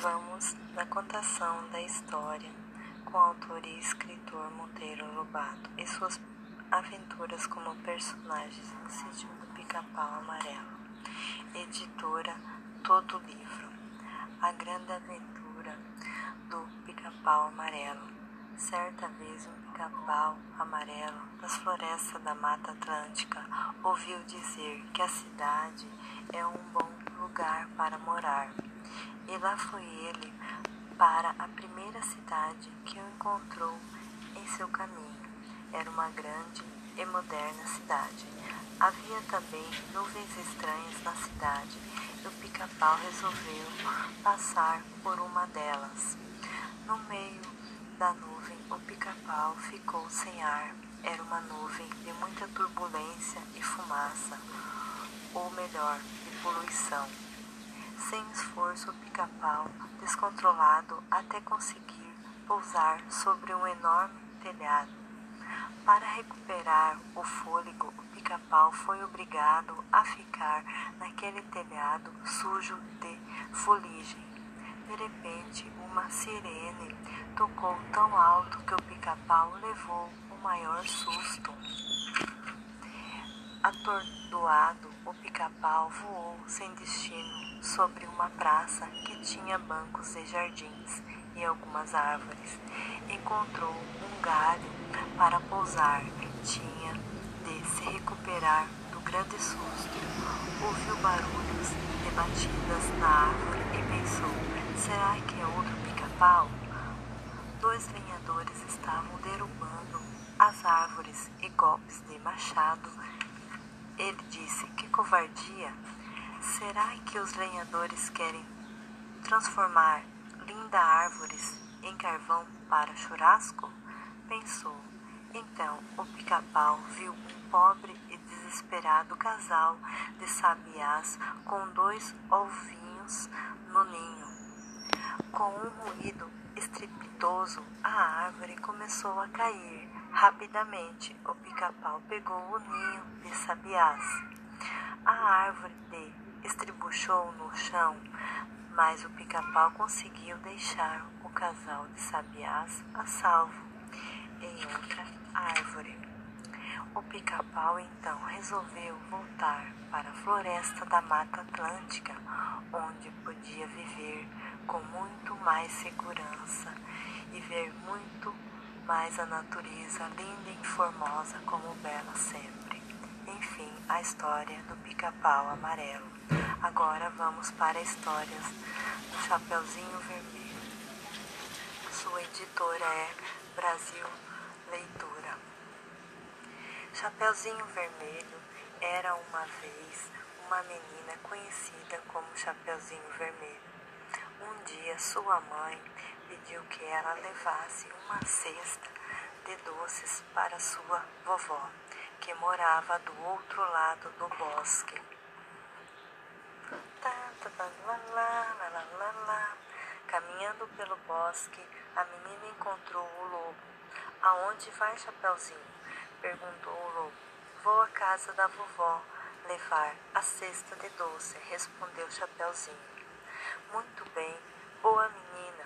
Vamos na contação da história com o autor e escritor Monteiro Lobato e suas aventuras como personagens no sítio do Pica-Pau Amarelo. Editora Todo Livro. A grande aventura do Pica-Pau Amarelo. Certa vez um pica-pau amarelo das florestas da Mata Atlântica ouviu dizer que a cidade é um bom lugar para morar. E lá foi ele para a primeira cidade que o encontrou em seu caminho. Era uma grande e moderna cidade. Havia também nuvens estranhas na cidade e o pica-pau resolveu passar por uma delas. No meio da nuvem, o pica-pau ficou sem ar. Era uma nuvem de muita turbulência e fumaça, ou melhor, de poluição. Sem esforço, o pica-pau, descontrolado até conseguir pousar sobre um enorme telhado. Para recuperar o fôlego, o pica-pau foi obrigado a ficar naquele telhado sujo de fuligem. De repente, uma sirene tocou tão alto que o pica-pau levou o maior susto. Atordoado, o pica-pau voou sem destino sobre uma praça que tinha bancos e jardins e algumas árvores. Encontrou um galho para pousar. Tinha de se recuperar do grande susto. Ouviu barulhos de batidas na árvore e pensou: Será que é outro pica-pau? Dois lenhadores estavam derrubando as árvores e golpes de machado. Ele disse: Que covardia! Será que os lenhadores querem transformar linda árvores em carvão para churrasco? Pensou. Então o pica-pau viu um pobre e desesperado casal de sabiás com dois ovinhos no ninho. Com um ruído estrepitoso, a árvore começou a cair. Rapidamente, o pica-pau pegou o ninho de sabiás. A árvore de estribuchou no chão, mas o pica-pau conseguiu deixar o casal de sabiás a salvo em outra árvore. Pica-pau então resolveu voltar para a floresta da Mata Atlântica, onde podia viver com muito mais segurança e ver muito mais a natureza linda e formosa como bela sempre. Enfim, a história do pica-pau amarelo. Agora vamos para histórias do Chapeuzinho Vermelho. Sua editora é Brasil Leitura. Chapeuzinho Vermelho era uma vez uma menina conhecida como Chapeuzinho Vermelho. Um dia sua mãe pediu que ela levasse uma cesta de doces para sua vovó, que morava do outro lado do bosque. Caminhando pelo bosque, a menina encontrou o lobo. Aonde vai, Chapeuzinho? Perguntou o lobo. Vou à casa da vovó levar a cesta de doce, respondeu Chapeuzinho. Muito bem, boa menina.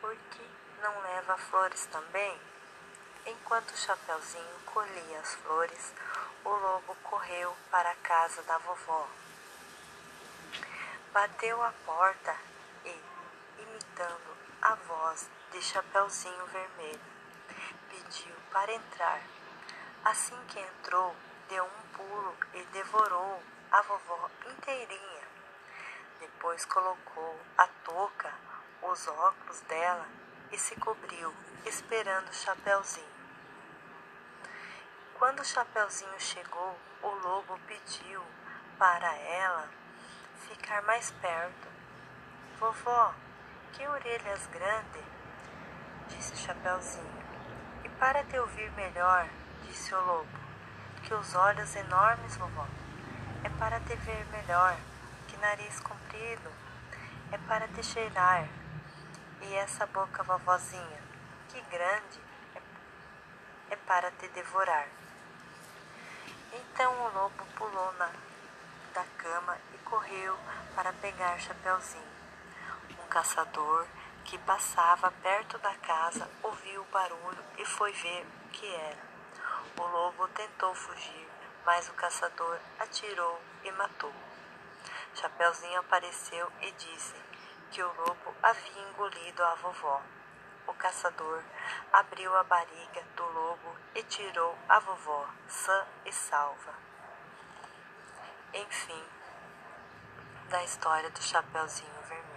Por que não leva flores também? Enquanto Chapeuzinho colhia as flores, o lobo correu para a casa da vovó. Bateu a porta e, imitando a voz de Chapeuzinho Vermelho, pediu para entrar. Assim que entrou, deu um pulo e devorou a vovó inteirinha. Depois colocou a touca, os óculos dela e se cobriu, esperando o Chapeuzinho. Quando o Chapeuzinho chegou, o lobo pediu para ela ficar mais perto. Vovó, que orelhas grandes, disse o Chapeuzinho. E para te ouvir melhor, disse o lobo, que os olhos enormes, vovó, é para te ver melhor nariz comprido é para te cheirar. E essa boca vovozinha, que grande, é, é para te devorar. Então o lobo pulou na, da cama e correu para pegar Chapeuzinho. Um caçador que passava perto da casa ouviu o barulho e foi ver o que era. O lobo tentou fugir, mas o caçador atirou e matou. Chapeuzinho apareceu e disse que o lobo havia engolido a vovó. O caçador abriu a barriga do lobo e tirou a vovó, sã e salva. Enfim, da história do Chapeuzinho Vermelho.